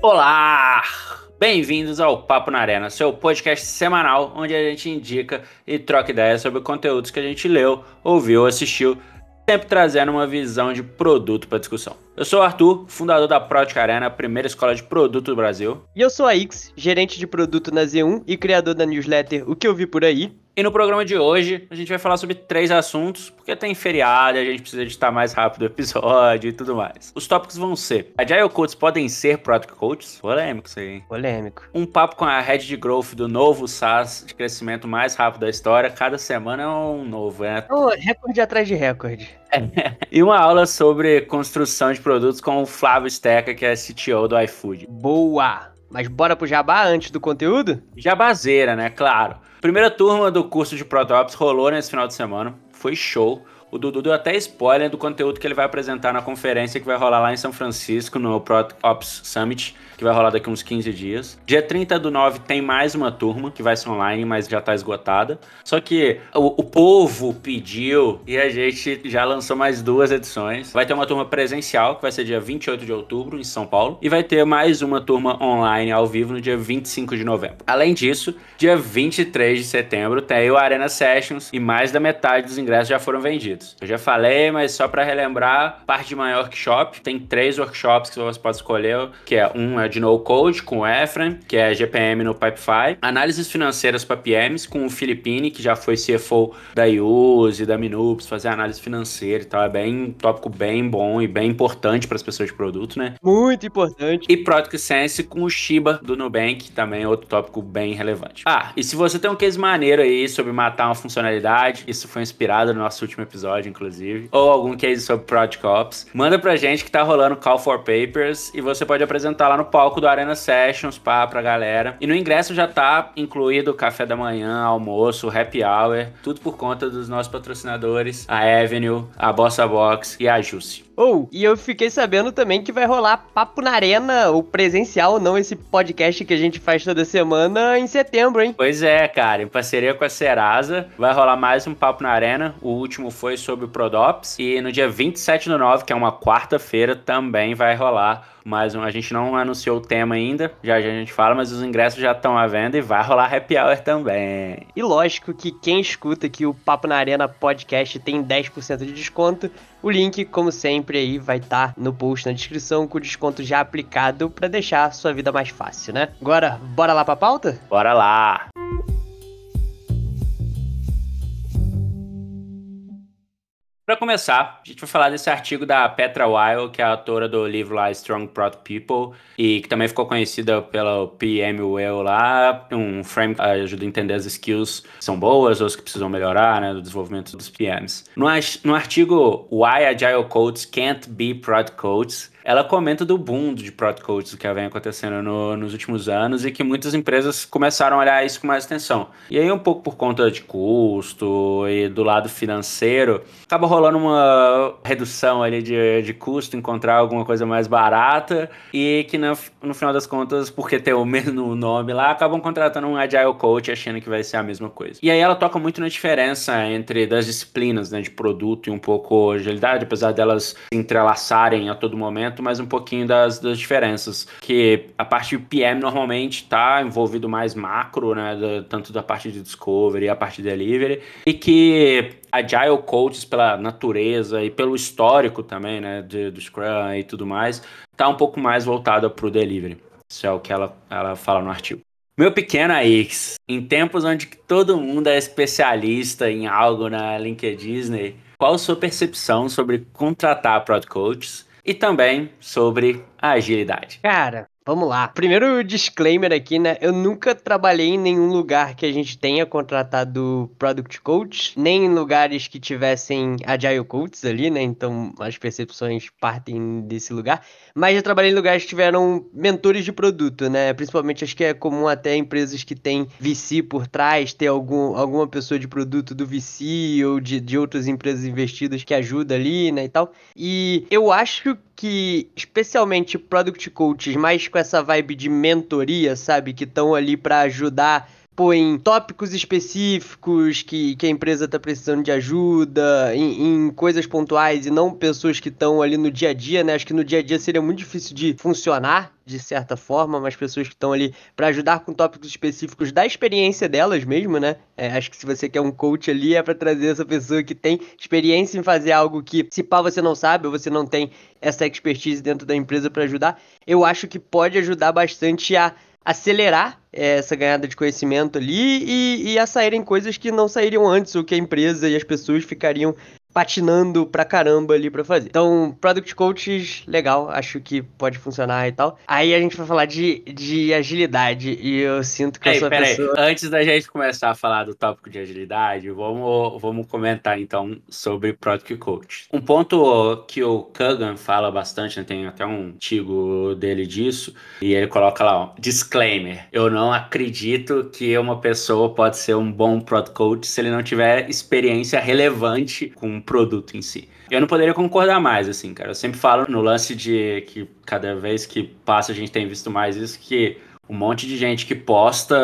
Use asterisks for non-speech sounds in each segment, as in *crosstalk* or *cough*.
Olá! Bem-vindos ao Papo na Arena, seu podcast semanal onde a gente indica e troca ideias sobre conteúdos que a gente leu, ouviu, assistiu, sempre trazendo uma visão de produto para discussão. Eu sou o Arthur, fundador da Protica Arena, a primeira escola de produto do Brasil. E eu sou a X, gerente de produto na Z1 e criador da newsletter O que eu vi por aí. E no programa de hoje a gente vai falar sobre três assuntos, porque tem feriado e a gente precisa editar mais rápido o episódio e tudo mais. Os tópicos vão ser: Agile Coaches podem ser Product Coaches? Polêmico isso aí. Polêmico. Um papo com a Head de Growth do novo SaaS de crescimento mais rápido da história. Cada semana é um novo, né? Oh, recorde atrás de recorde. *laughs* e uma aula sobre construção de produtos com o Flávio Steca, que é CTO do iFood. Boa! Mas bora pro jabá antes do conteúdo? Jabazeira, né? Claro. Primeira turma do curso de Protops rolou nesse final de semana. Foi show. O Dudu deu até spoiler do conteúdo que ele vai apresentar na conferência que vai rolar lá em São Francisco, no ProOps Summit, que vai rolar daqui uns 15 dias. Dia 30 do 9 tem mais uma turma, que vai ser online, mas já tá esgotada. Só que o, o povo pediu e a gente já lançou mais duas edições. Vai ter uma turma presencial, que vai ser dia 28 de outubro, em São Paulo. E vai ter mais uma turma online ao vivo no dia 25 de novembro. Além disso, dia 23 de setembro tem o Arena Sessions e mais da metade dos ingressos já foram vendidos. Eu já falei, mas só para relembrar, parte de manhã workshop, tem três workshops que você pode escolher, que é um é de no code com o Efraim, que é GPM no Pipefy, análises financeiras para PMs com o Filipine, que já foi CFO da Use, da Minups, fazer análise financeira e tal, é bem um tópico bem bom e bem importante para as pessoas de produto, né? Muito importante. E Product Sense com o Shiba do Nubank, também outro tópico bem relevante. Ah, e se você tem um case maneiro aí sobre matar uma funcionalidade, isso foi inspirado no nosso último episódio, inclusive, ou algum case sobre Project Ops, manda pra gente que tá rolando Call for Papers e você pode apresentar lá no palco do Arena Sessions pá, pra galera. E no ingresso já tá incluído café da manhã, almoço, happy hour, tudo por conta dos nossos patrocinadores, a Avenue, a Bossa Box e a Juicy. Ou, oh, e eu fiquei sabendo também que vai rolar Papo na Arena, o presencial, não esse podcast que a gente faz toda semana, em setembro, hein? Pois é, cara, em parceria com a Serasa, vai rolar mais um Papo na Arena. O último foi sobre o Prodops. E no dia 27 do 9, que é uma quarta-feira, também vai rolar mais um. A gente não anunciou o tema ainda, já, já a gente fala, mas os ingressos já estão à venda e vai rolar happy hour também. E lógico que quem escuta que o Papo na Arena podcast tem 10% de desconto. O link, como sempre, aí vai estar tá no post na descrição com o desconto já aplicado para deixar a sua vida mais fácil, né? Agora, bora lá pra pauta? Bora lá! Para começar, a gente vai falar desse artigo da Petra Weil, que é a autora do livro lá Strong Product People, e que também ficou conhecida pelo PMWell lá, um frame que ajuda a entender as skills que são boas ou as que precisam melhorar, né, do desenvolvimento dos PMs. No, no artigo Why Agile Codes Can't Be Product Codes, ela comenta do boom de Product Coaches que vem acontecendo no, nos últimos anos e que muitas empresas começaram a olhar isso com mais atenção. E aí, um pouco por conta de custo e do lado financeiro, acaba rolando uma redução ali de, de custo, encontrar alguma coisa mais barata e que no, no final das contas, porque tem o *laughs* mesmo nome lá, acabam contratando um Agile Coach achando que vai ser a mesma coisa. E aí ela toca muito na diferença entre das disciplinas né, de produto e um pouco agilidade, apesar delas se entrelaçarem a todo momento mas um pouquinho das, das diferenças. Que a parte de PM normalmente está envolvido mais macro, né? Da, tanto da parte de discovery a parte de delivery. E que Agile Coaches, pela natureza e pelo histórico também, né? Do Scrum e tudo mais, tá um pouco mais voltada para o delivery. Isso é o que ela, ela fala no artigo. Meu pequeno X, em tempos onde todo mundo é especialista em algo na LinkedIn, qual a sua percepção sobre contratar Product Coaches e também sobre agilidade. Cara, Vamos lá. Primeiro disclaimer aqui, né? Eu nunca trabalhei em nenhum lugar que a gente tenha contratado Product Coach, nem em lugares que tivessem Agile Coaches ali, né? Então as percepções partem desse lugar. Mas já trabalhei em lugares que tiveram mentores de produto, né? Principalmente acho que é comum até empresas que têm VC por trás, ter algum, alguma pessoa de produto do VC ou de, de outras empresas investidas que ajuda ali, né? E tal. E eu acho que, especialmente Product Coaches, mais com essa vibe de mentoria, sabe? Que estão ali para ajudar pô, em tópicos específicos que, que a empresa está precisando de ajuda, em, em, coisas pontuais e não pessoas que estão ali no dia a dia, né? Acho que no dia a dia seria muito difícil de funcionar de certa forma, mas pessoas que estão ali para ajudar com tópicos específicos da experiência delas mesmo, né? É, acho que se você quer um coach ali é para trazer essa pessoa que tem experiência em fazer algo que, se pá, você não sabe ou você não tem essa expertise dentro da empresa para ajudar, eu acho que pode ajudar bastante a acelerar é, essa ganhada de conhecimento ali e, e a saírem coisas que não sairiam antes, ou que a empresa e as pessoas ficariam patinando pra caramba ali pra fazer. Então, Product Coaches, legal, acho que pode funcionar e tal. Aí a gente vai falar de, de agilidade e eu sinto que Ei, eu sou a pessoa... Aí. Antes da gente começar a falar do tópico de agilidade, vamos, vamos comentar então sobre Product Coach. Um ponto que o Kagan fala bastante, né, tem até um artigo dele disso, e ele coloca lá, ó, disclaimer, eu não acredito que uma pessoa pode ser um bom Product Coach se ele não tiver experiência relevante com produto em si. Eu não poderia concordar mais, assim, cara. Eu sempre falo no lance de que cada vez que passa a gente tem visto mais isso, que um monte de gente que posta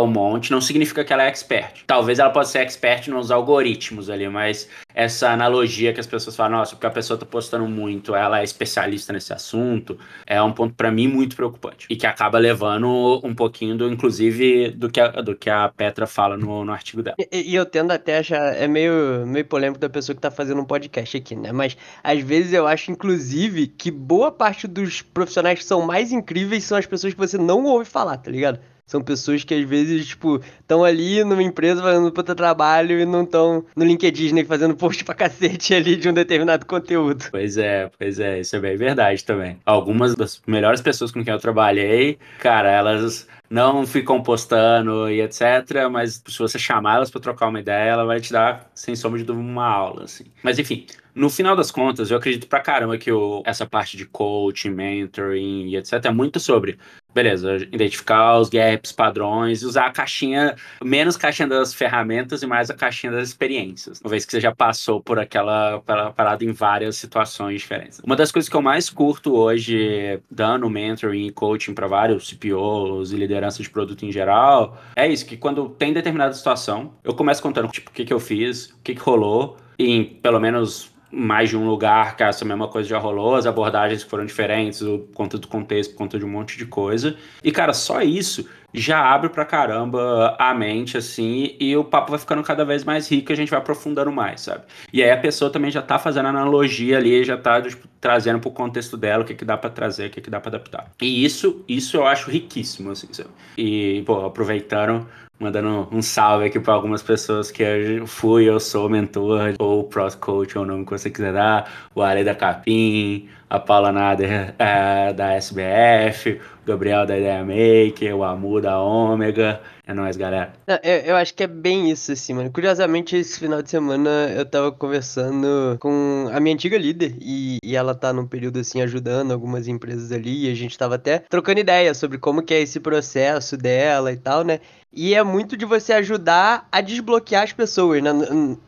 um monte não significa que ela é expert. Talvez ela possa ser expert nos algoritmos ali, mas essa analogia que as pessoas falam, nossa, porque a pessoa tá postando muito, ela é especialista nesse assunto, é um ponto para mim muito preocupante. E que acaba levando um pouquinho do, inclusive, do que a, do que a Petra fala no, no artigo dela. E, e eu tendo até achar, é meio, meio polêmico da pessoa que tá fazendo um podcast aqui, né? Mas às vezes eu acho, inclusive, que boa parte dos profissionais que são mais incríveis são as pessoas que você não ouve falar, tá ligado? São pessoas que às vezes, tipo, estão ali numa empresa fazendo puta trabalho e não estão no LinkedIn fazendo post pra cacete ali de um determinado conteúdo. Pois é, pois é, isso é bem verdade também. Algumas das melhores pessoas com quem eu trabalhei, cara, elas não ficam postando e etc. Mas se você chamar elas para trocar uma ideia, ela vai te dar, sem sombra de dúvida, uma aula, assim. Mas enfim, no final das contas, eu acredito pra caramba que o, essa parte de coaching, mentoring e etc. é muito sobre beleza, identificar os gaps, padrões, usar a caixinha, menos caixinha das ferramentas e mais a caixinha das experiências. Uma vez que você já passou por aquela parada em várias situações diferentes. Uma das coisas que eu mais curto hoje, dando mentoring e coaching para vários CPOs e liderança de produto em geral, é isso, que quando tem determinada situação, eu começo contando, tipo, o que, que eu fiz, o que, que rolou, em pelo menos mais de um lugar que essa mesma coisa já rolou, as abordagens foram diferentes, o conta do contexto, por conta de um monte de coisa. E, cara, só isso já abre pra caramba a mente, assim, e o papo vai ficando cada vez mais rico e a gente vai aprofundando mais, sabe? E aí a pessoa também já tá fazendo analogia ali, já tá tipo, trazendo pro contexto dela o que, que dá para trazer, o que, que dá para adaptar. E isso, isso eu acho riquíssimo, assim, sabe? E, pô, aproveitando mandando um salve aqui para algumas pessoas que eu fui, eu sou mentor, ou pro coach, ou o nome que você quiser dar, o Ale da Capim, a Paula Nader é, da SBF, Gabriel da Ideia Maker, o Amu da Ômega. É nóis, galera. Eu, eu, acho que é bem isso, assim, mano. Curiosamente, esse final de semana eu tava conversando com a minha antiga líder e, e ela tá num período, assim, ajudando algumas empresas ali e a gente tava até trocando ideia sobre como que é esse processo dela e tal, né? E é muito de você ajudar a desbloquear as pessoas, né?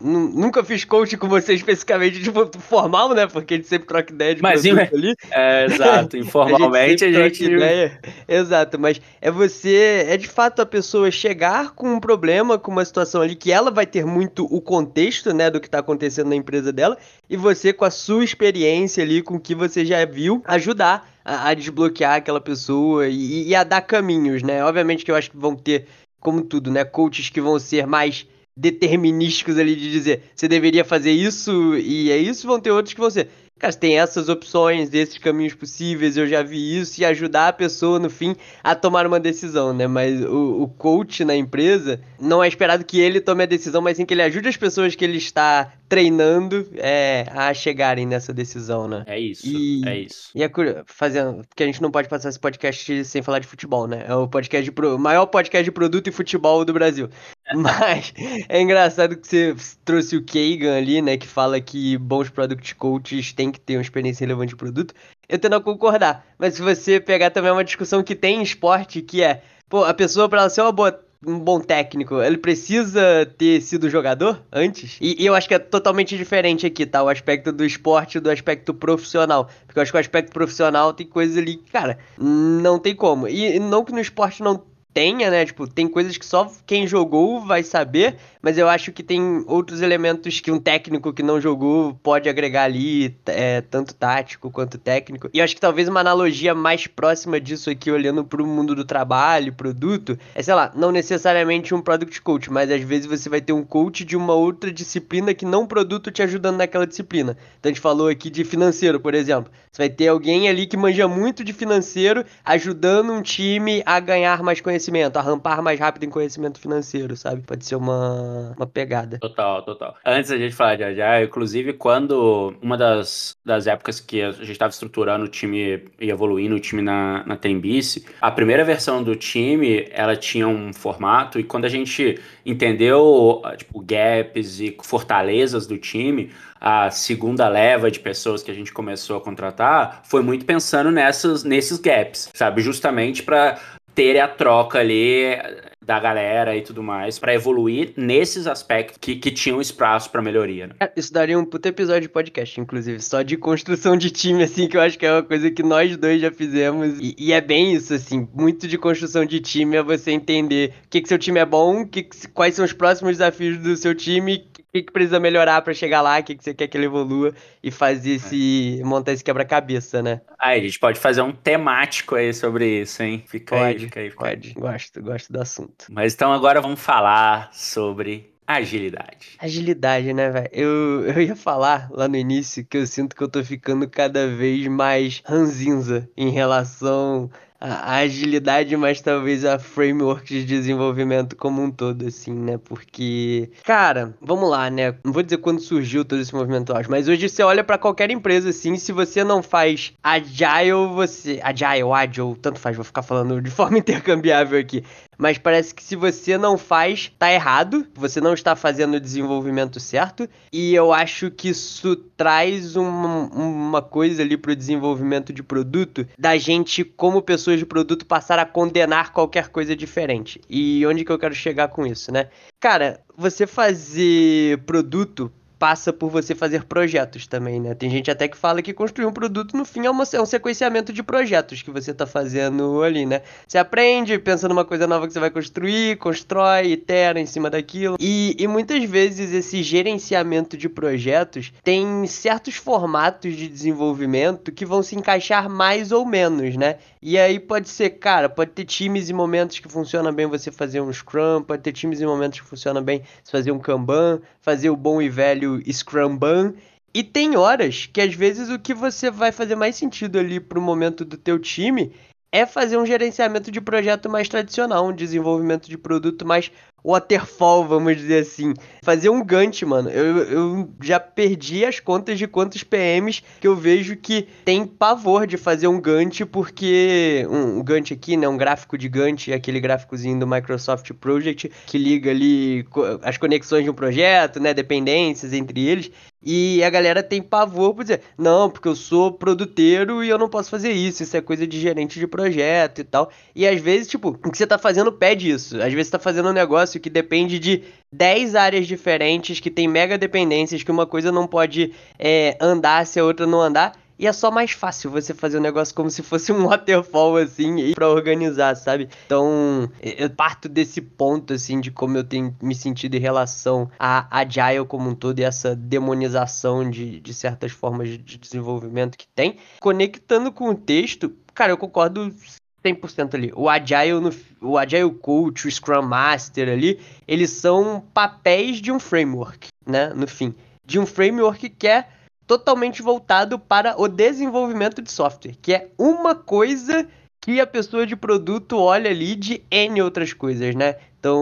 Nunca fiz coach com você especificamente, *laughs* tipo, formal, né? Porque a gente sempre troca ideia de Mas, ali. *laughs* É, exato. *laughs* Informalmente a gente... A gente... Ideia. Exato, mas é você... É de fato a pessoa chegar com um problema, com uma situação ali que ela vai ter muito o contexto, né? Do que tá acontecendo na empresa dela. E você, com a sua experiência ali, com o que você já viu, ajudar a, a desbloquear aquela pessoa e, e a dar caminhos, né? Obviamente que eu acho que vão ter como tudo, né? Coaches que vão ser mais determinísticos ali de dizer você deveria fazer isso e é isso, vão ter outros que vão ser Cara, tem essas opções, esses caminhos possíveis, eu já vi isso, e ajudar a pessoa, no fim, a tomar uma decisão, né? Mas o, o coach na empresa, não é esperado que ele tome a decisão, mas sim que ele ajude as pessoas que ele está treinando é, a chegarem nessa decisão, né? É isso, e, é isso. E é fazendo, porque a gente não pode passar esse podcast sem falar de futebol, né? É o podcast de, o maior podcast de produto e futebol do Brasil. *laughs* Mas é engraçado que você trouxe o Kagan ali, né? Que fala que bons product coaches têm que ter uma experiência relevante de produto. Eu tendo a concordar. Mas se você pegar também uma discussão que tem em esporte, que é, pô, a pessoa para ela ser uma boa um bom técnico, ele precisa ter sido jogador antes? E, e, eu acho que é totalmente diferente aqui, tá? O aspecto do esporte do aspecto profissional. Porque eu acho que o aspecto profissional tem coisas ali cara, não tem como. E não que no esporte não tenha, né? Tipo, tem coisas que só quem jogou vai saber, mas eu acho que tem outros elementos que um técnico que não jogou pode agregar ali, é, tanto tático quanto técnico. E eu acho que talvez uma analogia mais próxima disso aqui, olhando pro mundo do trabalho, produto, é, sei lá, não necessariamente um product coach, mas às vezes você vai ter um coach de uma outra disciplina que não produto te ajudando naquela disciplina. Então a gente falou aqui de financeiro, por exemplo. Você vai ter alguém ali que manja muito de financeiro, ajudando um time a ganhar mais conhecimento, a rampar mais rápido em conhecimento financeiro, sabe? Pode ser uma, uma pegada. Total, total. Antes da gente falar de Agile, inclusive quando uma das, das épocas que a gente estava estruturando o time e evoluindo o time na, na Tembice, a primeira versão do time, ela tinha um formato e quando a gente entendeu, tipo, gaps e fortalezas do time, a segunda leva de pessoas que a gente começou a contratar foi muito pensando nessas, nesses gaps, sabe? Justamente para ter a troca ali da galera e tudo mais, para evoluir nesses aspectos que, que tinham espaço para melhoria. Né? Isso daria um puto episódio de podcast, inclusive, só de construção de time, *laughs* assim, que eu acho que é uma coisa que nós dois já fizemos. E, e é bem isso, assim, muito de construção de time é você entender o que, que seu time é bom, que, quais são os próximos desafios do seu time, que, que precisa melhorar para chegar lá, o que, que você quer que ele evolua e fazer é. esse. montar esse quebra-cabeça, né? Aí, a gente pode fazer um temático aí sobre isso, hein? Fica pode, aí, fica aí. Fica pode, aí. gosto, gosto do assunto. Mas então agora vamos falar sobre Agilidade. Agilidade, né, velho? Eu, eu ia falar lá no início que eu sinto que eu tô ficando cada vez mais ranzinza em relação a, agilidade, mas talvez a framework de desenvolvimento como um todo, assim, né? Porque, cara, vamos lá, né? Não vou dizer quando surgiu todo esse movimento ágil, mas hoje você olha para qualquer empresa, assim, se você não faz agile, você. Agile, agile, tanto faz, vou ficar falando de *laughs* forma intercambiável aqui mas parece que se você não faz, tá errado, você não está fazendo o desenvolvimento certo, e eu acho que isso traz uma, uma coisa ali pro desenvolvimento de produto, da gente, como pessoas de produto, passar a condenar qualquer coisa diferente. E onde que eu quero chegar com isso, né? Cara, você fazer produto passa por você fazer projetos também, né? Tem gente até que fala que construir um produto no fim é, uma, é um sequenciamento de projetos que você está fazendo ali, né? Você aprende, pensa numa coisa nova que você vai construir, constrói, itera em cima daquilo. E, e muitas vezes esse gerenciamento de projetos tem certos formatos de desenvolvimento que vão se encaixar mais ou menos, né? E aí pode ser, cara, pode ter times e momentos que funciona bem você fazer um Scrum, pode ter times e momentos que funciona bem você fazer um Kanban, fazer o bom e velho Scrum Ban. E tem horas que às vezes o que você vai fazer mais sentido ali pro momento do teu time é fazer um gerenciamento de projeto mais tradicional, um desenvolvimento de produto mais waterfall, vamos dizer assim. Fazer um Gantt, mano. Eu, eu já perdi as contas de quantos PMs que eu vejo que tem pavor de fazer um Gantt, porque. Um, um Gantt aqui, né? Um gráfico de Gantt, aquele gráficozinho do Microsoft Project, que liga ali as conexões de um projeto, né? Dependências entre eles. E a galera tem pavor por dizer, não, porque eu sou produteiro e eu não posso fazer isso, isso é coisa de gerente de projeto e tal. E às vezes, tipo, o que você tá fazendo pede isso. Às vezes você tá fazendo um negócio que depende de 10 áreas diferentes, que tem mega dependências, que uma coisa não pode é, andar se a outra não andar. E é só mais fácil você fazer um negócio como se fosse um *laughs* waterfall, assim, pra organizar, sabe? Então, eu parto desse ponto, assim, de como eu tenho me sentido em relação a Agile como um todo e essa demonização de, de certas formas de desenvolvimento que tem. Conectando com o texto, cara, eu concordo 100% ali. O Agile, no, o Agile Coach, o Scrum Master ali, eles são papéis de um framework, né? No fim. De um framework que é totalmente voltado para o desenvolvimento de software, que é uma coisa que a pessoa de produto olha ali de N outras coisas, né? Então,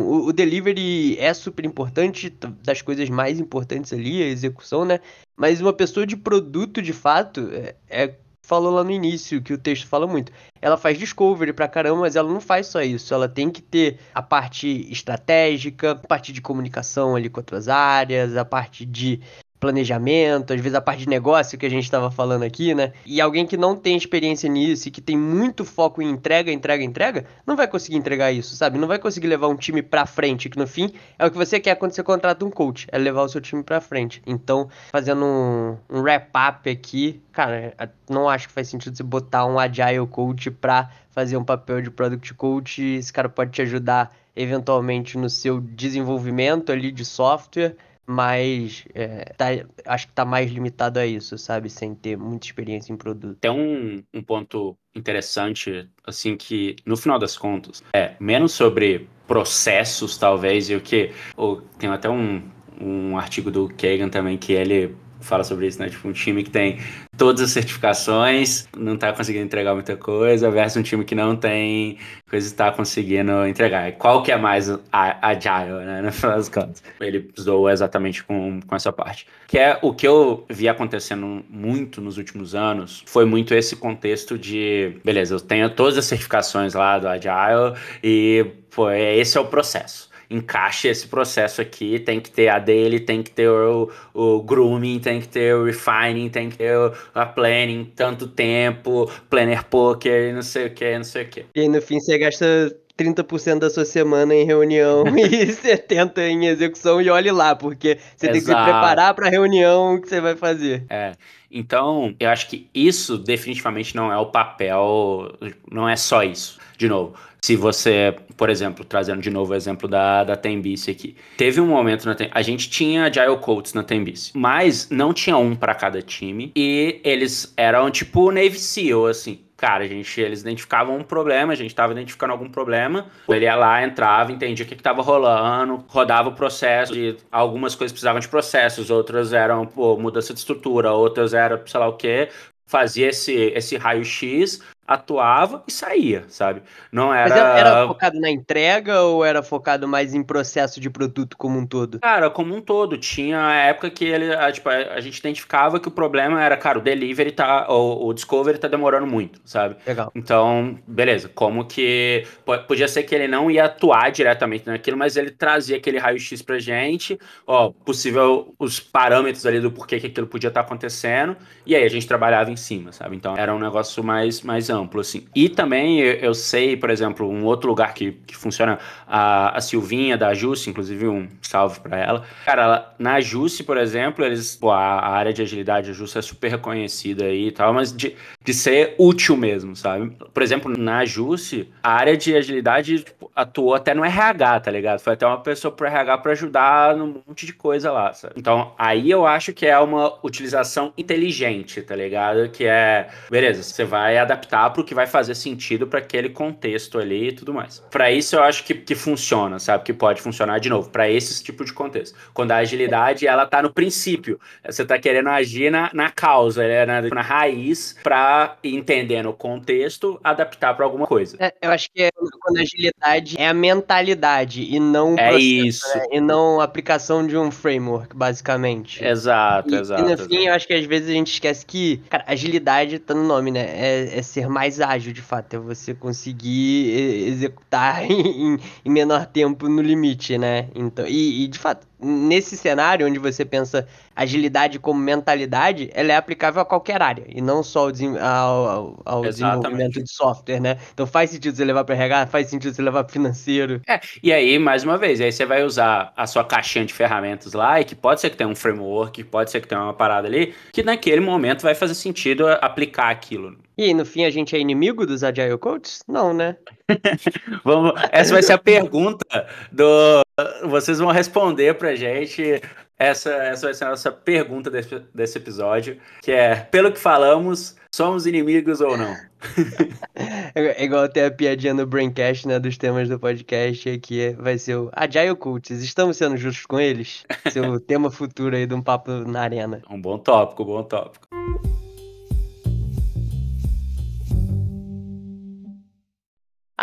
o, o, delivery é super importante, das coisas mais importantes ali, a execução, né? Mas uma pessoa de produto, de fato, é, é falou lá no início, que o texto fala muito. Ela faz discovery pra caramba, mas ela não faz só isso. Ela tem que ter a parte estratégica, a parte de comunicação ali com outras áreas, a parte de planejamento, às vezes a parte de negócio que a gente estava falando aqui, né? E alguém que não tem experiência nisso e que tem muito foco em entrega, entrega, entrega, não vai conseguir entregar isso, sabe? Não vai conseguir levar um time para frente, que no fim é o que você quer quando você contrata um coach, é levar o seu time para frente. Então, fazendo um, um wrap-up aqui, cara, não acho que faz sentido você botar um agile coach para fazer um papel de product coach. Esse cara pode te ajudar eventualmente no seu desenvolvimento ali de software, mas é, tá, acho que tá mais limitado a isso, sabe? Sem ter muita experiência em produto. Tem um, um ponto interessante, assim, que no final das contas é menos sobre processos, talvez, e o que. Ou, tem até um, um artigo do Kagan também que ele fala sobre isso, né? Tipo, um time que tem todas as certificações, não tá conseguindo entregar muita coisa, versus um time que não tem coisa e tá conseguindo entregar. Qual que é mais agile, né? No final das contas. Ele zoou exatamente com, com essa parte. Que é o que eu vi acontecendo muito nos últimos anos, foi muito esse contexto de, beleza, eu tenho todas as certificações lá do Agile e, pô, esse é o processo encaixe esse processo aqui, tem que ter a dele, tem que ter o, o grooming, tem que ter o refining, tem que ter o, a planning, tanto tempo, planner poker, não sei o que, não sei o que. E no fim você gasta 30% da sua semana em reunião *laughs* e 70% em execução e olhe lá, porque você Exato. tem que se preparar para a reunião que você vai fazer. É. Então, eu acho que isso definitivamente não é o papel, não é só isso. De novo, se você, por exemplo, trazendo de novo o exemplo da, da Tembice aqui. Teve um momento na a gente tinha Agile Coats na Tembice, mas não tinha um para cada time e eles eram tipo Navy SEAL, assim. Cara, a gente, eles identificavam um problema, a gente estava identificando algum problema, ele ia lá, entrava, entendia o que estava rolando, rodava o processo, e algumas coisas precisavam de processos, outras eram pô, mudança de estrutura, outras eram sei lá o que, fazia esse, esse raio-x, atuava e saía, sabe? Não era. Mas era focado na entrega ou era focado mais em processo de produto como um todo? Cara, como um todo. Tinha a época que ele, a, tipo, a, gente identificava que o problema era, cara, o delivery tá. O, o discovery tá demorando muito, sabe? Legal. Então, beleza. Como que. Podia ser que ele não ia atuar diretamente naquilo, mas ele trazia aquele raio-x pra gente, ó, possível os parâmetros ali do porquê que aquilo podia estar tá acontecendo, e aí a gente trabalhava em cima, sabe? Então era um negócio mais, mais amplo, assim. E também eu sei, por exemplo, um outro lugar que, que funciona, a, a Silvinha da Jusce, inclusive um salve para ela. Cara, ela, na Jusce, por exemplo, eles, pô, a, a, área de agilidade da Jusce é super reconhecida aí e tal, mas de, de ser útil mesmo, sabe? Por exemplo, na Jusce, a área de agilidade tipo, atuou até no RH, tá ligado? Foi até uma pessoa pro RH para ajudar num monte de coisa lá, sabe? Então, aí eu acho que é uma utilização inteligente, tá ligado? Que é, beleza, você vai adaptar adaptar para o que vai fazer sentido para aquele contexto ali e tudo mais. Para isso eu acho que, que funciona, sabe? Que pode funcionar de novo, para esse tipo de contexto. Quando a agilidade ela tá no princípio, você tá querendo agir na, na causa, né? na, na raiz, para entendendo o contexto, adaptar para alguma coisa. É, eu acho que é, quando a agilidade é a mentalidade e não é processo, isso. Né? e não a aplicação de um framework, basicamente. Exato, e, exato. E no exato. fim, eu acho que às vezes a gente esquece que, cara, agilidade tá no nome, né? É, é ser mais ágil, de fato. É você conseguir executar *laughs* em, em menor tempo no limite, né? Então, e, e de fato, nesse cenário onde você pensa agilidade como mentalidade, ela é aplicável a qualquer área e não só ao, ao, ao desenvolvimento de software, né? Então faz sentido você levar para RH, faz sentido você levar para financeiro. É, e aí, mais uma vez, aí você vai usar a sua caixinha de ferramentas lá e que pode ser que tenha um framework, pode ser que tenha uma parada ali, que naquele momento vai fazer sentido aplicar aquilo. E no fim a gente é inimigo dos Agile Coaches? Não, né? *laughs* Vamos, essa vai ser a pergunta do. Vocês vão responder pra gente. Essa, essa vai ser a nossa pergunta desse, desse episódio, que é, pelo que falamos, somos inimigos ou não? *laughs* é igual ter a piadinha no Braincast, né, dos temas do podcast, que vai ser o Agile Cults. Estamos sendo justos com eles? Seu *laughs* tema futuro aí de um papo na arena. Um bom tópico, um bom tópico.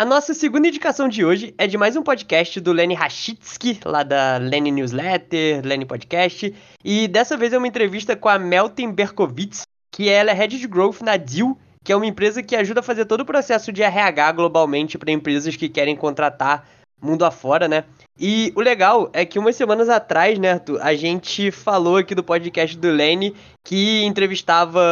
A nossa segunda indicação de hoje é de mais um podcast do Lenny Rachitsky, lá da Lenny Newsletter, Lenny Podcast. E dessa vez é uma entrevista com a Melton Berkowitz, que ela é Head de Growth na Deal, que é uma empresa que ajuda a fazer todo o processo de RH globalmente para empresas que querem contratar mundo afora, né? E o legal é que umas semanas atrás, né, Arthur, a gente falou aqui do podcast do Lenny que entrevistava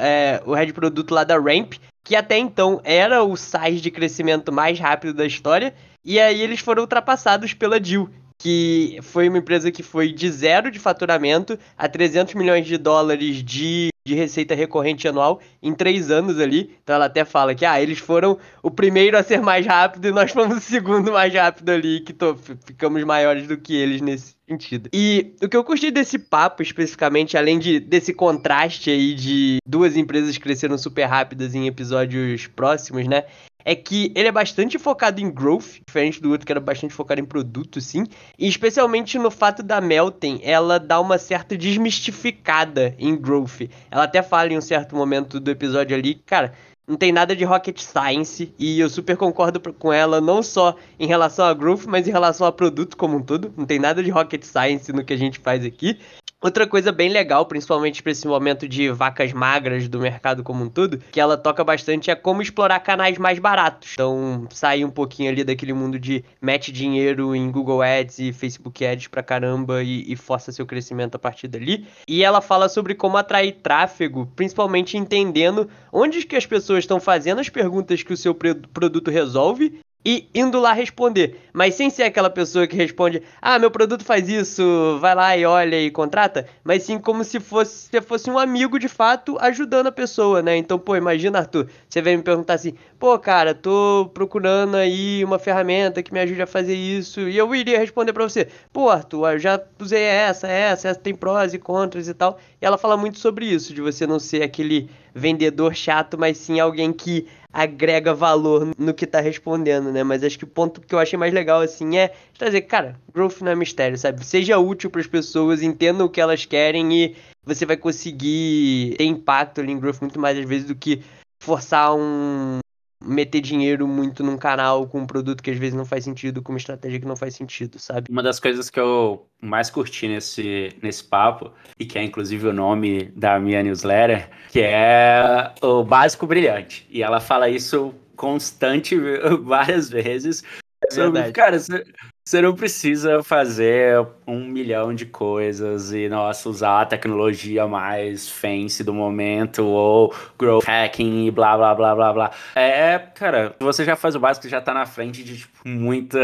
é, o head produto lá da Ramp, que até então era o size de crescimento mais rápido da história, e aí eles foram ultrapassados pela Jill, que foi uma empresa que foi de zero de faturamento a 300 milhões de dólares de, de receita recorrente anual em três anos ali. Então ela até fala que ah, eles foram o primeiro a ser mais rápido e nós fomos o segundo mais rápido ali, que tô, ficamos maiores do que eles nesse sentido. E o que eu curti desse papo especificamente, além de, desse contraste aí de duas empresas cresceram super rápidas em episódios próximos, né? É que ele é bastante focado em growth, diferente do outro que era bastante focado em produto, sim. E especialmente no fato da Meltem, ela dá uma certa desmistificada em growth. Ela até fala em um certo momento do episódio ali, cara, não tem nada de rocket science e eu super concordo com ela, não só em relação a growth, mas em relação a produto como um todo. Não tem nada de rocket science no que a gente faz aqui. Outra coisa bem legal, principalmente para esse momento de vacas magras do mercado como um todo, que ela toca bastante é como explorar canais mais baratos. Então, sair um pouquinho ali daquele mundo de mete dinheiro em Google Ads e Facebook Ads pra caramba e, e força seu crescimento a partir dali. E ela fala sobre como atrair tráfego, principalmente entendendo onde que as pessoas estão fazendo as perguntas que o seu produto resolve e indo lá responder. Mas sem ser aquela pessoa que responde: Ah, meu produto faz isso, vai lá e olha e contrata. Mas sim como se fosse, se fosse um amigo de fato ajudando a pessoa, né? Então, pô, imagina, Arthur, você vem me perguntar assim: Pô, cara, tô procurando aí uma ferramenta que me ajude a fazer isso. E eu iria responder para você: Pô, Arthur, já usei essa, essa, essa tem prós e contras e tal. E ela fala muito sobre isso, de você não ser aquele vendedor chato, mas sim alguém que agrega valor no que tá respondendo, né? Mas acho que o ponto que eu achei mais legal, assim, é trazer, cara, growth não é mistério, sabe? Seja útil para as pessoas, entenda o que elas querem e você vai conseguir ter impacto ali em growth muito mais às vezes do que forçar um, meter dinheiro muito num canal com um produto que às vezes não faz sentido, com uma estratégia que não faz sentido, sabe? Uma das coisas que eu mais curti nesse, nesse papo, e que é inclusive o nome da minha newsletter, que é o Básico Brilhante. E ela fala isso constante *laughs* várias vezes. É sobre, cara, você não precisa fazer um milhão de coisas e, nossa, usar a tecnologia mais fancy do momento ou growth hacking e blá, blá, blá, blá, blá. É, cara, você já faz o básico, já tá na frente de, tipo, muita,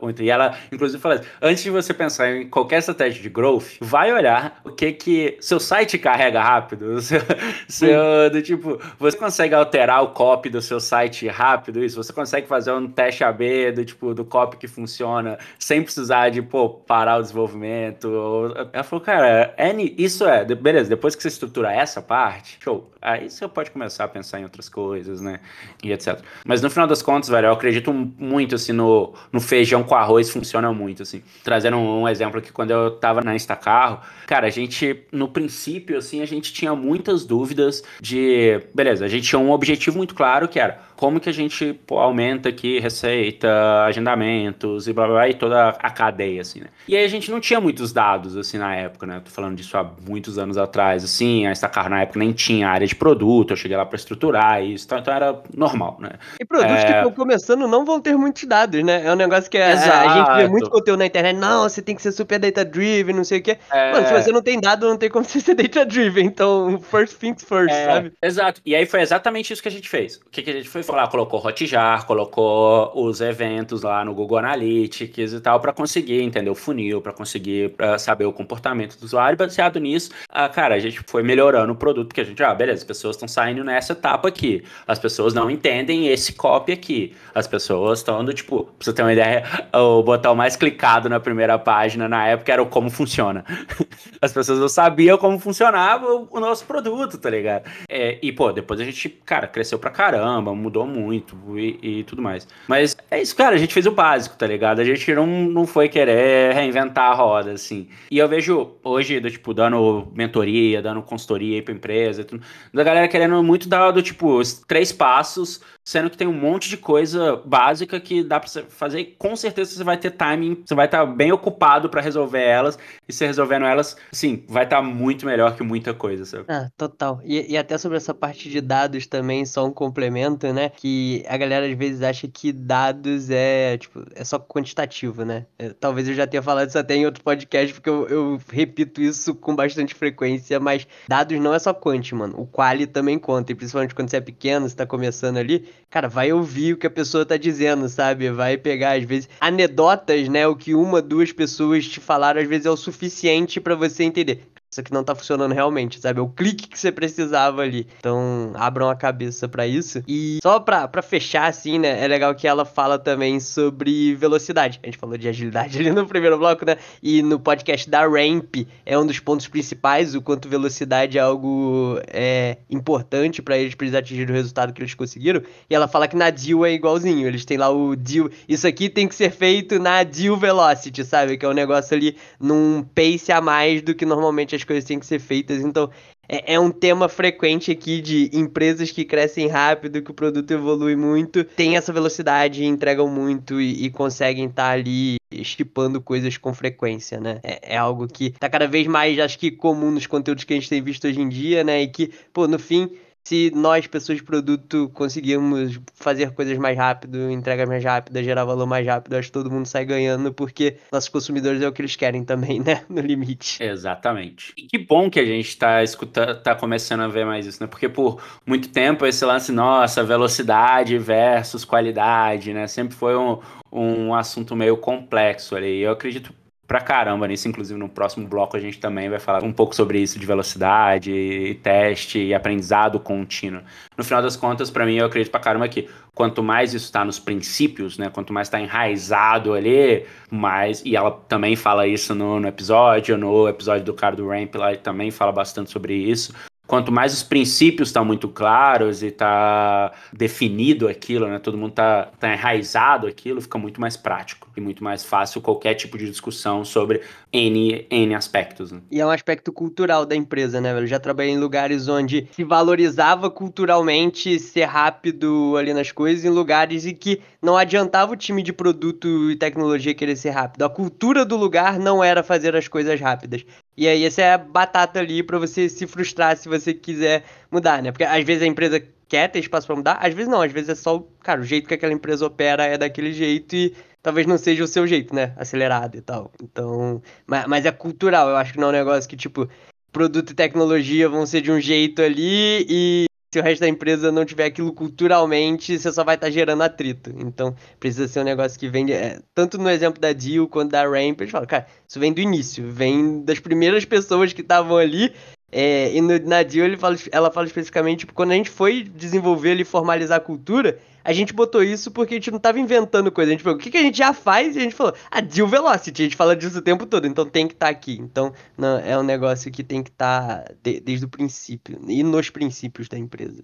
muita... E ela, inclusive, fala assim, antes de você pensar em qualquer estratégia de growth, vai olhar o que que seu site carrega rápido, *laughs* seu, seu do tipo, você consegue alterar o copy do seu site rápido, isso, você consegue fazer um teste AB do, tipo, do copy que funciona sem precisar de, pô, parar o desenvolvimento. Ela falou, cara, N, isso é, beleza, depois que você estrutura essa parte, show. Aí você pode começar a pensar em outras coisas, né? E etc. Mas no final das contas, velho, eu acredito muito, assim, no, no feijão com arroz funciona muito, assim. Trazendo um, um exemplo aqui, quando eu tava na Instacarro, cara, a gente, no princípio, assim, a gente tinha muitas dúvidas de, beleza, a gente tinha um objetivo muito claro que era como que a gente pô, aumenta aqui receita, agendamentos e blá, blá blá e toda a cadeia, assim, né? E aí a gente não tinha muitos dados, assim, na época, né? Tô falando disso há muitos anos atrás, assim, a Estacar na época nem tinha área de produto, eu cheguei lá para estruturar isso, então, então, era normal, né? E produtos é... que estão começando não vão ter muitos dados, né? É um negócio que a, a, gente vê muito conteúdo na internet, não, você tem que ser super data-driven, não sei o quê. É... Mano, se você não tem dado, não tem como *laughs* você ser data-driven, então first things first, é... sabe? Exato, e aí foi exatamente isso que a gente fez. O que, que a gente foi falar? Colocou Hotjar, colocou os eventos lá no Google Analytics e tal, para conseguir entender o funil, para conseguir pra saber o comportamento do usuário. Baseado nisso, a, cara, a gente foi melhorando o produto que a gente, ah, beleza, pessoas estão saindo nessa etapa aqui. As pessoas não entendem esse copy aqui. As pessoas estão tipo, pra você ter uma ideia, o botão mais clicado na primeira página na época era o como funciona. *laughs* As pessoas não sabiam como funcionava o, o nosso produto, tá ligado? É, e, pô, depois a gente, cara, cresceu pra caramba, mudou muito e, e tudo mais. Mas é isso, cara, a gente fez o básico, tá ligado? A gente não, não foi querer reinventar a roda, assim. E eu vejo hoje, do, tipo, dando mentoria, dando consultoria aí pra empresa, tudo, da galera querendo muito dar, do, tipo, três passos sendo que tem um monte de coisa básica que dá para você fazer e com certeza você vai ter timing, você vai estar tá bem ocupado para resolver elas e se resolvendo elas, sim, vai estar tá muito melhor que muita coisa, sabe? Ah, total. E, e, até sobre essa parte de dados também, só um complemento, né? Que a galera às vezes acha que dados é, tipo, é só quantitativo, né? É, talvez eu já tenha falado isso até em outro podcast, porque eu, eu repito isso com bastante frequência, mas dados não é só quant, mano. O quali também conta, e principalmente quando você é pequeno, você tá começando ali, cara, vai ouvir o que a pessoa tá dizendo, sabe? Vai pegar, às vezes, anedotas, né? O que uma, duas pessoas te falaram, às vezes é o suficiente para você entender isso aqui não tá funcionando realmente, sabe? É o clique que você precisava ali. Então, abram a cabeça para isso. E só pra, pra fechar, assim, né? É legal que ela fala também sobre velocidade. A gente falou de agilidade *laughs* ali no primeiro bloco, né? E no podcast da Ramp é um dos pontos principais, o quanto velocidade é algo é, importante para eles, eles atingirem o resultado que eles conseguiram. E ela fala que na Deal é igualzinho. Eles têm lá o Deal. Isso aqui tem que ser feito na Deal Velocity, sabe? Que é um negócio ali num pace a mais do que normalmente as coisas têm que ser feitas. Então, é, é, um tema frequente aqui de empresas que crescem rápido, que o produto evolui muito, tem essa velocidade, entregam muito e, e conseguem estar tá ali estipando coisas com frequência, né? É, é, algo que tá cada vez mais, acho que, comum nos conteúdos que a gente tem visto hoje em dia, né? E que, pô, no fim, se nós, pessoas de produto, conseguirmos fazer coisas mais rápido, entregas mais rápidas, gerar valor mais rápido, acho que todo mundo sai ganhando, porque nossos consumidores é o que eles querem também, *laughs* né? No limite. Exatamente. E que bom que a gente está escutando, tá começando a ver mais isso, né? Porque por muito tempo esse lance, nossa, velocidade versus qualidade, né? Sempre foi um, um assunto meio complexo ali. Eu acredito pra caramba nisso. Inclusive, no próximo bloco a gente também vai falar um pouco sobre isso de velocidade, teste e aprendizado contínuo. No final das contas, para mim, eu acredito pra caramba que quanto mais isso está nos princípios, né? Quanto mais está enraizado ali, mais. E ela também fala isso no, no episódio, no episódio do cara do Ramp lá, ele também fala bastante sobre isso quanto mais os princípios estão muito claros e está definido aquilo, né? Todo mundo está tá enraizado aquilo, fica muito mais prático e muito mais fácil qualquer tipo de discussão sobre N, N aspectos. Né? E é um aspecto cultural da empresa, né, Eu já trabalhei em lugares onde se valorizava culturalmente ser rápido ali nas coisas, em lugares em que não adiantava o time de produto e tecnologia querer ser rápido. A cultura do lugar não era fazer as coisas rápidas. E aí essa é a batata ali para você se frustrar se você quiser mudar, né? Porque às vezes a empresa quer ter espaço para mudar, às vezes não, às vezes é só, cara, o jeito que aquela empresa opera é daquele jeito e talvez não seja o seu jeito, né? Acelerado e tal. Então, mas, mas é cultural, eu acho que não é um negócio que tipo produto e tecnologia vão ser de um jeito ali e se o resto da empresa não tiver aquilo culturalmente, você só vai estar tá gerando atrito. Então, precisa ser um negócio que vem, é, tanto no exemplo da Deal quanto da Ramp, eles falam, cara, isso vem do início, vem das primeiras pessoas que estavam ali. É, e no, na Deal ele fala, ela fala especificamente, tipo, quando a gente foi desenvolver e formalizar a cultura, a gente botou isso porque a gente não tava inventando coisa. A gente falou, o que, que a gente já faz? E a gente falou, a ah, Deal Velocity. A gente fala disso o tempo todo, então tem que estar tá aqui. Então, não, é um negócio que tem que estar tá de, desde o princípio e nos princípios da empresa.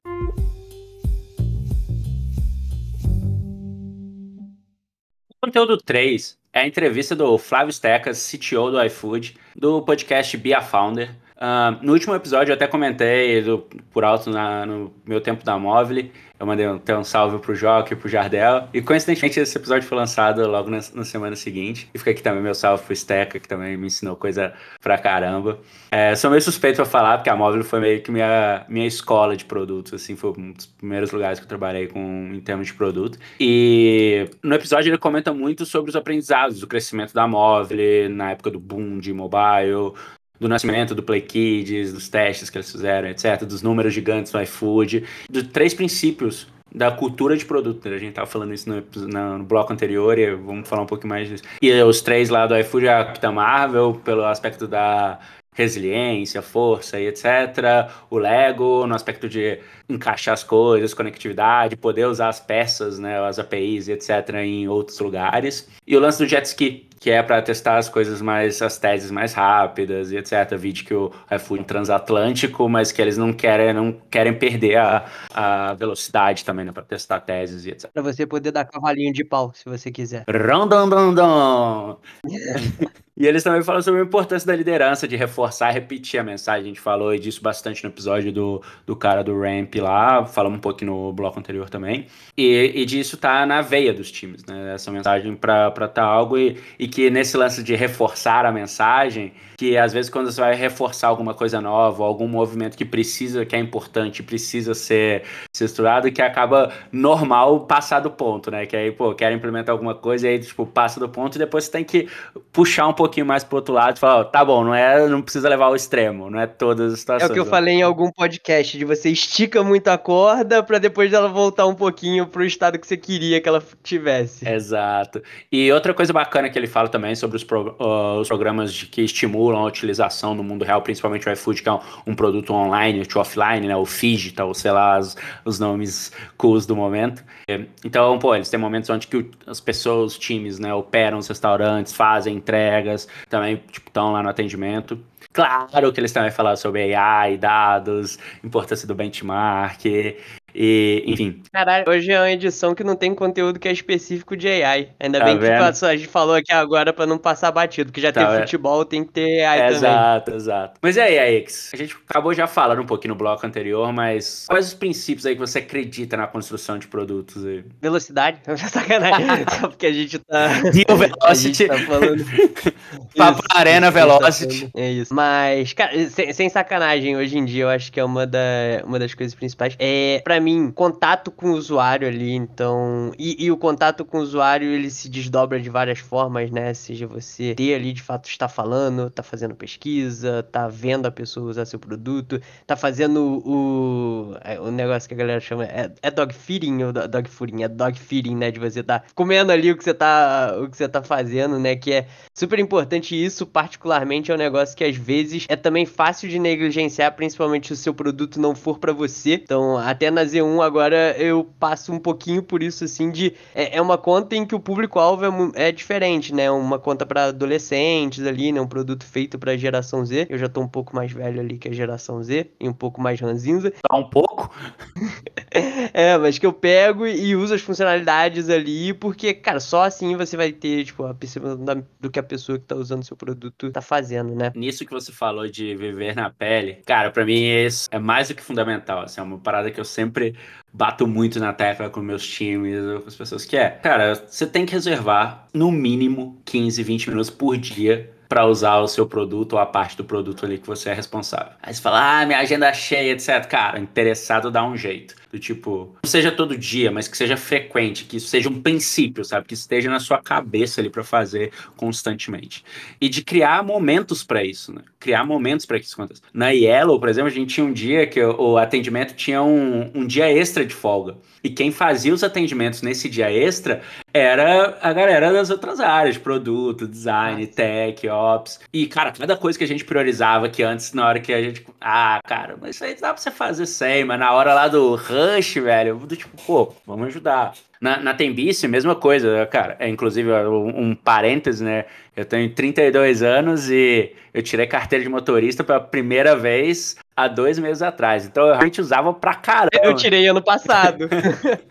O conteúdo 3 é a entrevista do Flávio Stecas, CTO do iFood, do podcast Be a Founder. Uh, no último episódio eu até comentei do, por alto na, no meu tempo da Móvel eu mandei um, um salve pro Joque e pro Jardel. E coincidentemente esse episódio foi lançado logo na, na, semana seguinte. E fica aqui também meu salve pro Steca, que também me ensinou coisa pra caramba. É, sou meio suspeito pra falar, porque a Móvel foi meio que minha, minha escola de produtos, assim, foi um dos primeiros lugares que eu trabalhei com, em termos de produto. E no episódio ele comenta muito sobre os aprendizados, do crescimento da Móvel, na época do boom de mobile, do nascimento do Play Kids, dos testes que eles fizeram, etc., dos números gigantes do iFood, dos três princípios da cultura de produto. A gente estava falando isso no, no, no, bloco anterior e vamos falar um pouco mais disso. E os três lá do iFood, a Capitã Marvel, pelo aspecto da resiliência, força e etc. O Lego, no aspecto de encaixar as coisas, conectividade, poder usar as peças, né, as APIs e etc. em outros lugares. E o lance do jet ski, que é para testar as coisas mais, as teses mais rápidas e etc. Vídeo que o iFood transatlântico, mas que eles não querem, não querem perder a, a velocidade também, né, para testar teses e etc. Para você poder dar cavalinho de pau, se você quiser. Rondondondon. *laughs* E eles também falam sobre a importância da liderança, de reforçar repetir a mensagem. A gente falou disso bastante no episódio do, do cara do Ramp lá, falamos um pouquinho no bloco anterior também. E, e disso tá na veia dos times, né? Essa mensagem para tá algo e, e que nesse lance de reforçar a mensagem, que às vezes quando você vai reforçar alguma coisa nova, algum movimento que precisa, que é importante, precisa ser, estruturado, que acaba normal passar do ponto, né? Que aí, pô, quer implementar alguma coisa e aí, tipo, passa do ponto e depois você tem que puxar um pouquinho mais pro outro lado e falar, ó, tá bom, não é, não precisa levar ao extremo, não é todas as situações. É o que eu falei em algum podcast, de você estica muito a corda para depois dela voltar um pouquinho pro estado que você queria que ela tivesse. Exato. E outra coisa bacana que ele fala também sobre os, pro, uh, os programas de, que estimulam a utilização no mundo real, principalmente o iFood, que é um, um produto online, o offline, né, o Figital, sei lá, os, nomes cools do momento. Então, pô, eles têm momentos onde que as pessoas, os times, né, operam os restaurantes, fazem entregas, também, tipo, estão lá no atendimento. Claro que eles também falam sobre AI, dados, importância do benchmark, e, enfim. Caralho, hoje é uma edição que não tem conteúdo que é específico de AI. Ainda tá bem vendo? que passou, a gente falou aqui agora pra não passar batido, porque já tá tem futebol, tem que ter AI exato, também. Exato, exato. Mas e aí, Aix? A gente acabou já falando um pouquinho no bloco anterior, mas quais os princípios aí que você acredita na construção de produtos aí? Velocidade? *laughs* Sacanagem. *laughs* Só porque a gente tá. Rio *laughs* Velocity. tá falando. Papo na Arena tá Velocity. É isso. Mas, cara, sem, sem, sacanagem, hoje em dia eu acho que é uma, da, uma das coisas principais. É, pra mim, contato com o usuário ali, então. E, e, o contato com o usuário ele se desdobra de várias formas, né? Seja você ter ali de fato está falando, tá fazendo pesquisa, tá vendo a pessoa usar seu produto, tá fazendo o, é, o negócio que a galera chama. É, é dog feeding ou dog fooding? É dog feeding, né? De você tá comendo ali o que você tá, o que você tá fazendo, né? Que é super importante isso, particularmente é um negócio que às vezes é também fácil de negligenciar, principalmente se o seu produto não for para você. Então, até na Z1 agora eu passo um pouquinho por isso, assim, de. É, é uma conta em que o público-alvo é, é, diferente, né? Uma conta para adolescentes ali, né? Um produto feito pra geração Z. Eu já tô um pouco mais velho ali que a geração Z e um pouco mais ranzinza. *laughs* Tá um pouco? é, mas que eu pego e uso as funcionalidades ali, porque, cara, só assim você vai ter, tipo, a percepção do que a pessoa que tá usando seu produto tá fazendo, né? Nisso que você falou de viver na pele, cara, para mim isso é mais do que fundamental, assim, é uma parada que eu sempre bato muito na tecla com meus times, com as pessoas, que é, cara, você tem que reservar no mínimo 15, 20 minutos por dia para usar o seu produto ou a parte do produto ali que você é responsável. Aí você fala, ah, minha agenda é cheia, etc. Cara, interessado dá um jeito. Do tipo, não seja todo dia, mas que seja frequente, que isso seja um princípio, sabe? Que esteja na sua cabeça ali para fazer constantemente. E de criar momentos para isso, né? Criar momentos para que isso aconteça. Na Yellow, por exemplo, a gente tinha um dia que o atendimento tinha um, um dia extra de folga. E quem fazia os atendimentos nesse dia extra era a galera das outras áreas, produto, design, tech, ops. E, cara, cada coisa que a gente priorizava que antes, na hora que a gente. Ah, cara, mas isso aí dá pra você fazer sem, mas na hora lá do rush, velho, do tipo, pô, vamos ajudar. Na, na Tembice, mesma coisa, cara. É, inclusive, um, um parêntese, né? Eu tenho 32 anos e eu tirei carteira de motorista pela primeira vez há dois meses atrás. Então eu realmente usava pra caramba. Eu tirei ano passado.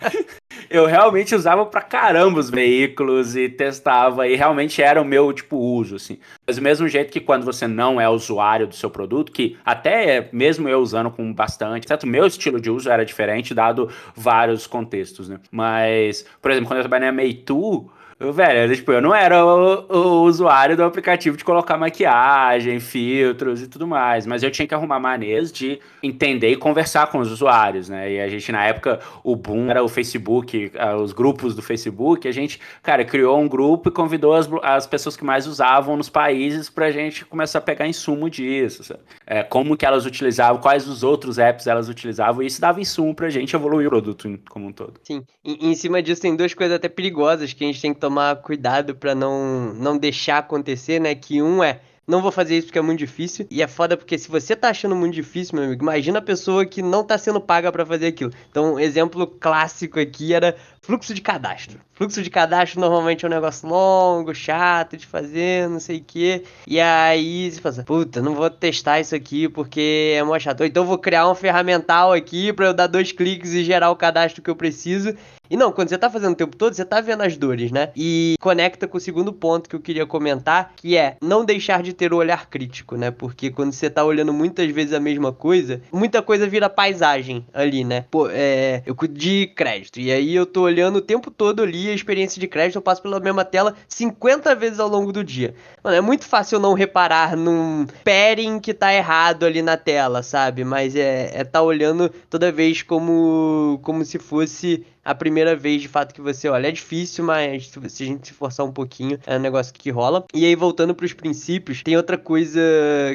*laughs* eu realmente usava pra caramba os veículos e testava e realmente era o meu tipo uso assim. Mas do mesmo jeito que quando você não é usuário do seu produto, que até mesmo eu usando com bastante, certo? Meu estilo de uso era diferente dado vários contextos, né? Mas, por exemplo, quando eu trabalhei na Meitu, Velho, tipo, eu não era o, o, usuário do aplicativo de colocar maquiagem, filtros e tudo mais, mas eu tinha que arrumar maneiras de entender e conversar com os usuários, né? E a gente, na época, o boom era o Facebook, os grupos do Facebook, a gente, cara, criou um grupo e convidou as, as pessoas que mais usavam nos países pra gente começar a pegar insumo disso? É, como que elas utilizavam, quais os outros apps elas utilizavam, e isso dava insumo pra gente evoluir o produto como um todo. Sim, e em cima disso tem duas coisas até perigosas que a gente tem que tomar tomar cuidado para não, não deixar acontecer, né? Que um é não vou fazer isso porque é muito difícil. E é foda porque se você tá achando muito difícil, meu amigo, imagina a pessoa que não tá sendo paga para fazer aquilo. Então, um exemplo clássico aqui era Fluxo de cadastro. Fluxo de cadastro normalmente é um negócio longo, chato de fazer, não sei o quê. E aí você fala, puta, não vou testar isso aqui porque é mó chato. Ou então vou criar um ferramental aqui para eu dar dois cliques e gerar o cadastro que eu preciso. E não, quando você tá fazendo o tempo todo, você tá vendo as dores, né? E conecta com o segundo ponto que eu queria comentar, que é não deixar de ter o olhar crítico, né? Porque quando você tá olhando muitas vezes a mesma coisa, muita coisa vira paisagem ali, né? Pô, é. Eu cuido de crédito. E aí eu tô olhando o tempo todo ali a experiência de crédito, eu passo pela mesma tela 50 vezes ao longo do dia. Mano, é muito fácil não reparar num pairing que tá errado ali na tela, sabe? Mas é, é tá olhando toda vez como, como se fosse a primeira vez de fato que você olha. É difícil, mas se a gente se forçar um pouquinho, é um negócio que rola. E aí, voltando para os princípios, tem outra coisa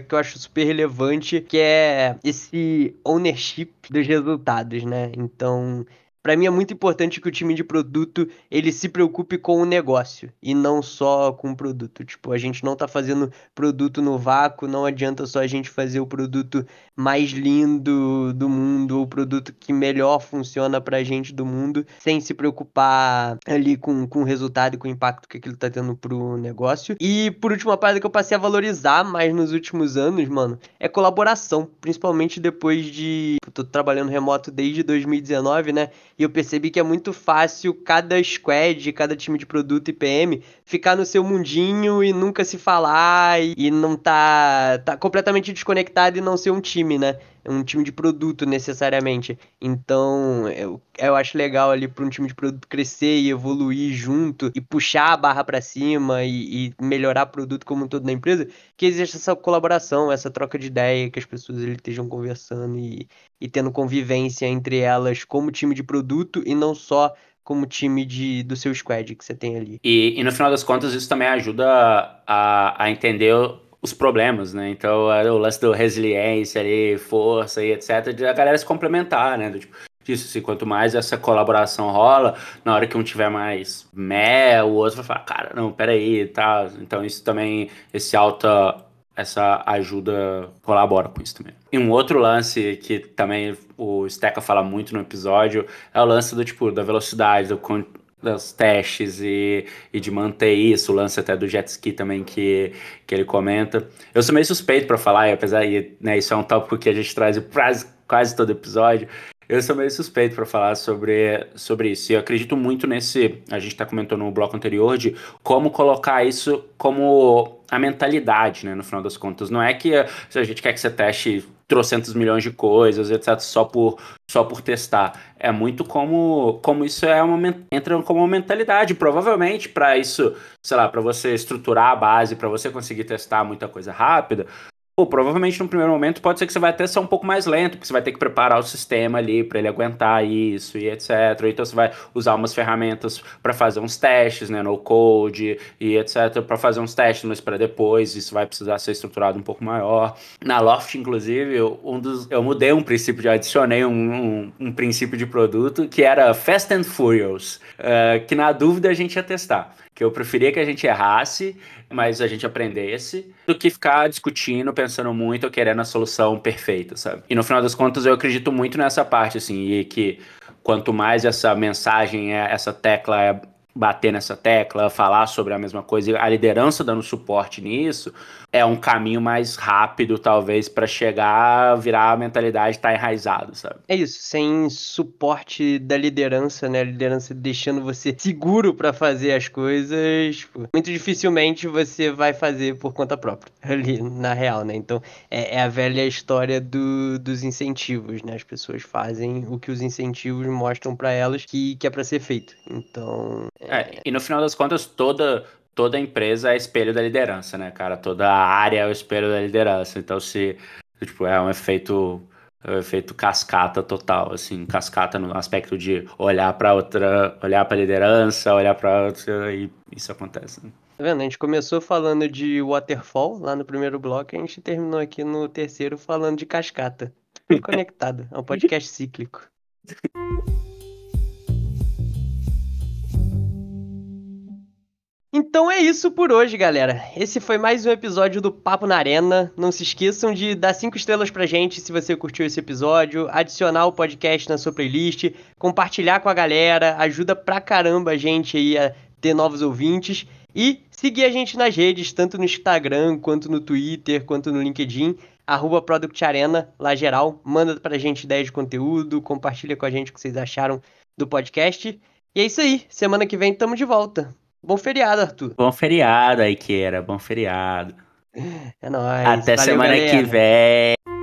que eu acho super relevante, que é esse ownership dos resultados, né? Então, para mim é muito importante que o time de produto ele se preocupe com o negócio e não só com o produto. Tipo, a gente não tá fazendo produto no vácuo, não adianta só a gente fazer o produto mais lindo do mundo, o produto que melhor funciona pra gente do mundo, sem se preocupar ali com, com o resultado e com o impacto que aquilo tá tendo pro negócio. E por último, uma parada que eu passei a valorizar mais nos últimos anos, mano, é colaboração, principalmente depois de. Eu tô trabalhando remoto desde 2019, né? E eu percebi que é muito fácil cada squad, cada time de produto e PM ficar no seu mundinho e nunca se falar e, e não tá, tá completamente desconectado e não ser um time, né? Um time de produto necessariamente. Então, eu, eu acho legal ali para um time de produto crescer e evoluir junto e puxar a barra para cima e, e, melhorar o produto como um todo na empresa, que existe essa colaboração, essa troca de ideia, que as pessoas ali estejam conversando e, e tendo convivência entre elas como time de produto e não só como time de, do seu squad que você tem ali. E, e no final das contas, isso também ajuda a, a entender os problemas, né? Então, o lance do resiliência ali, força e etc, de a galera se complementar, né? Do, tipo, disso, assim, quanto mais essa colaboração rola, na hora que um tiver mais mé, o outro vai falar, cara, não, peraí tá. tal. Então, isso também, esse alta, essa ajuda colabora com isso também. E um outro lance que também o Steca fala muito no episódio é o lance do, tipo, da velocidade, do dos testes e, e de manter isso, o lance até do jet ski também que, que ele comenta. Eu sou meio suspeito para falar, apesar de né, isso é um tópico que a gente traz quase, quase todo episódio. Eu sou meio suspeito para falar sobre, sobre isso. E eu acredito muito nesse. A gente está comentando no bloco anterior de como colocar isso como a mentalidade, né? No final das contas. Não é que se a gente quer que você teste trocentos milhões de coisas, etc., só por, só por testar. É muito como, como isso é uma, entra como uma mentalidade. Provavelmente, para isso, sei lá, para você estruturar a base, para você conseguir testar muita coisa rápida, Pô, provavelmente no primeiro momento pode ser que você vai até ser um pouco mais lento, porque você vai ter que preparar o sistema ali para ele aguentar isso e etc. Então você vai usar umas ferramentas para fazer uns testes, né, no code e etc, para fazer uns testes, mas para depois isso vai precisar ser estruturado um pouco maior. Na Loft, inclusive, um dos, eu mudei um princípio, adicionei um, um, um princípio de produto que era Fast and Furious, uh, que na dúvida a gente ia testar que eu preferia que a gente errasse, mas a gente aprendesse, do que ficar discutindo, pensando muito ou querendo a solução perfeita, sabe? E no final das contas eu acredito muito nessa parte, assim, e que quanto mais essa mensagem, é, essa tecla é bater nessa tecla, falar sobre a mesma coisa, a liderança dando suporte nisso, é um caminho mais rápido, talvez, para chegar, virar a mentalidade tá enraizado, sabe? É isso, sem suporte da liderança, né? A liderança deixando você seguro para fazer as coisas, tipo, muito dificilmente você vai fazer por conta própria, *laughs* ali, na real, né? Então, é, é a velha história do, dos incentivos, né? As pessoas fazem o que os incentivos mostram para elas que, que é para ser feito. Então. É... É, e no final das contas, toda toda empresa é espelho da liderança, né, cara? Toda área é o espelho da liderança. Então, se tipo, é um efeito é um efeito cascata total, assim, cascata no aspecto de olhar para outra, olhar para liderança, olhar para outra e isso acontece. Né? Tá vendo? A gente começou falando de waterfall lá no primeiro bloco, e a gente terminou aqui no terceiro falando de cascata. *laughs* Conectado, é um podcast cíclico. *laughs* Então é isso por hoje, galera. Esse foi mais um episódio do Papo na Arena. Não se esqueçam de dar cinco estrelas pra gente se você curtiu esse episódio, adicionar o podcast na sua playlist, compartilhar com a galera, ajuda pra caramba a gente aí a ter novos ouvintes e seguir a gente nas redes, tanto no Instagram, quanto no Twitter, quanto no LinkedIn, arroba Product Arena, lá geral. Manda pra gente ideias de conteúdo, compartilha com a gente o que vocês acharam do podcast. E é isso aí, semana que vem tamo de volta. Bom feriado, Arthur. Bom feriado, Aikera. Bom feriado. É nóis. Até Valeu, semana galera. que vem.